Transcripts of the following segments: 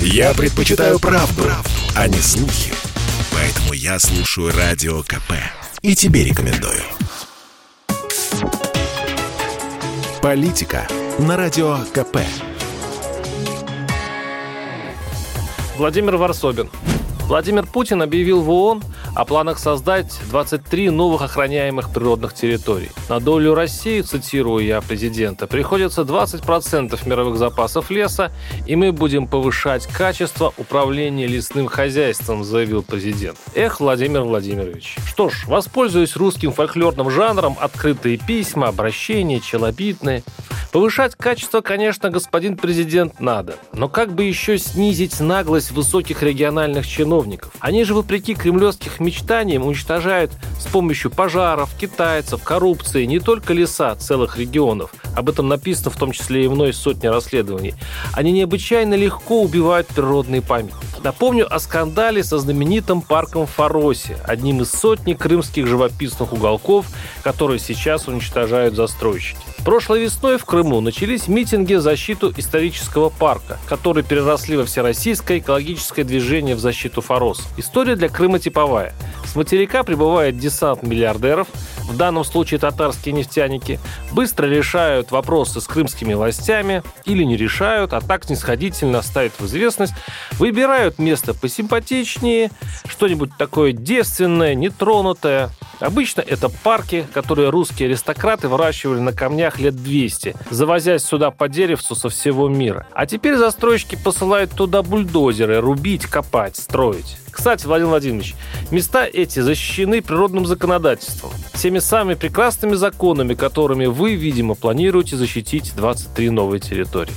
Я предпочитаю правду, правду, а не слухи. Поэтому я слушаю Радио КП. И тебе рекомендую. Политика на Радио КП. Владимир Варсобин. Владимир Путин объявил в ООН о планах создать 23 новых охраняемых природных территорий. На долю России, цитирую я президента, приходится 20% мировых запасов леса, и мы будем повышать качество управления лесным хозяйством, заявил президент. Эх, Владимир Владимирович. Что ж, воспользуюсь русским фольклорным жанром открытые письма, обращения, челобитные. Повышать качество, конечно, господин президент, надо. Но как бы еще снизить наглость высоких региональных чиновников? Они же, вопреки кремлевских мечтаниям, уничтожают с помощью пожаров, китайцев, коррупции не только леса целых регионов. Об этом написано в том числе и мной сотни расследований. Они необычайно легко убивают природные памятники. Напомню о скандале со знаменитым парком Фаросе, одним из сотни крымских живописных уголков, которые сейчас уничтожают застройщики. Прошлой весной в Крыму начались митинги в защиту исторического парка, которые переросли во всероссийское экологическое движение в защиту Фарос. История для Крыма типовая. С материка прибывает десант миллиардеров, в данном случае татарские нефтяники, быстро решают вопросы с крымскими властями или не решают, а так снисходительно ставят в известность, выбирают место посимпатичнее, что-нибудь такое девственное, нетронутое, Обычно это парки, которые русские аристократы выращивали на камнях лет 200, завозясь сюда по деревцу со всего мира. А теперь застройщики посылают туда бульдозеры рубить, копать, строить. Кстати, Владимир Владимирович, места эти защищены природным законодательством. Теми самыми прекрасными законами, которыми вы, видимо, планируете защитить 23 новые территории.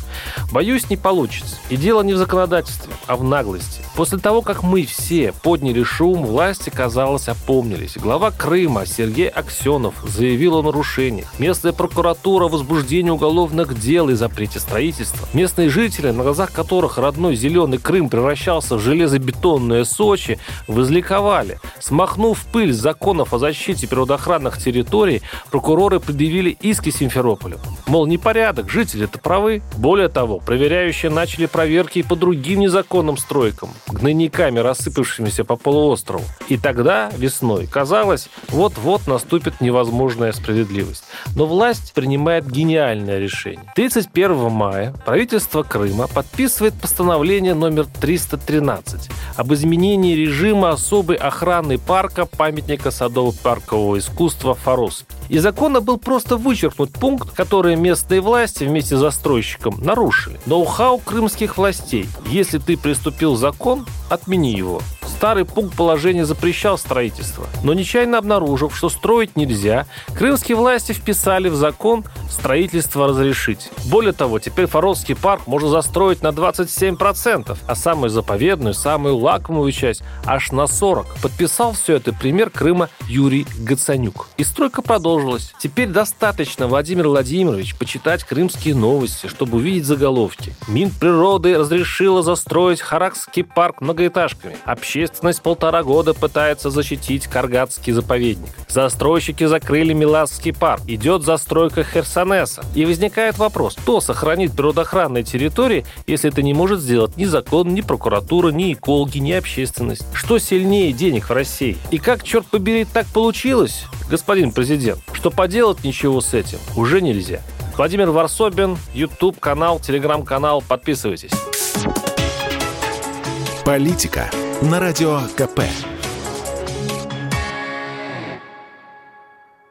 Боюсь, не получится. И дело не в законодательстве, а в наглости. После того, как мы все подняли шум, власти, казалось, опомнились. Глава Крыма Сергей Аксенов заявил о нарушениях. Местная прокуратура о возбуждении уголовных дел и запрете строительства. Местные жители, на глазах которых родной зеленый Крым превращался в железобетонное Сочи, возликовали. Смахнув пыль законов о защите природоохранных территорий, прокуроры предъявили иски Симферополю. Мол, непорядок, жители-то правы. Более того, проверяющие начали проверки и по другим незаконным стройкам гнойниками, рассыпавшимися по полуострову. И тогда, весной, казалось, вот-вот наступит невозможная справедливость. Но власть принимает гениальное решение. 31 мая правительство Крыма подписывает постановление номер 313 об изменении режима особой охраны парка памятника садово-паркового искусства «Форос». Из закона был просто вычеркнут пункт, который местные власти вместе с застройщиком нарушили. Ноу-хау крымских властей. Если ты приступил закон, отмени его. Старый пункт положения запрещал строительство, но нечаянно обнаружив, что строить нельзя, крымские власти вписали в закон строительство разрешить. Более того, теперь Фаровский парк можно застроить на 27%, а самую заповедную, самую лакомую часть аж на 40%. Подписал все это премьер Крыма Юрий Гацанюк. И стройка продолжилась. Теперь достаточно, Владимир Владимирович, почитать крымские новости, чтобы увидеть заголовки. Минприроды разрешила застроить Харакский парк многоэтажками. Общественность полтора года пытается защитить Каргатский заповедник. Застройщики закрыли Миласский парк. Идет застройка Херсонеса. И возникает вопрос, кто сохранит природоохранные территории, если это не может сделать ни закон, ни прокуратура, ни экологи, ни общественность? Что сильнее денег в России? И как, черт побери, так получилось, господин президент, что поделать ничего с этим уже нельзя? Владимир Варсобин, YouTube канал, телеграм-канал. Подписывайтесь. Политика на Радио КП.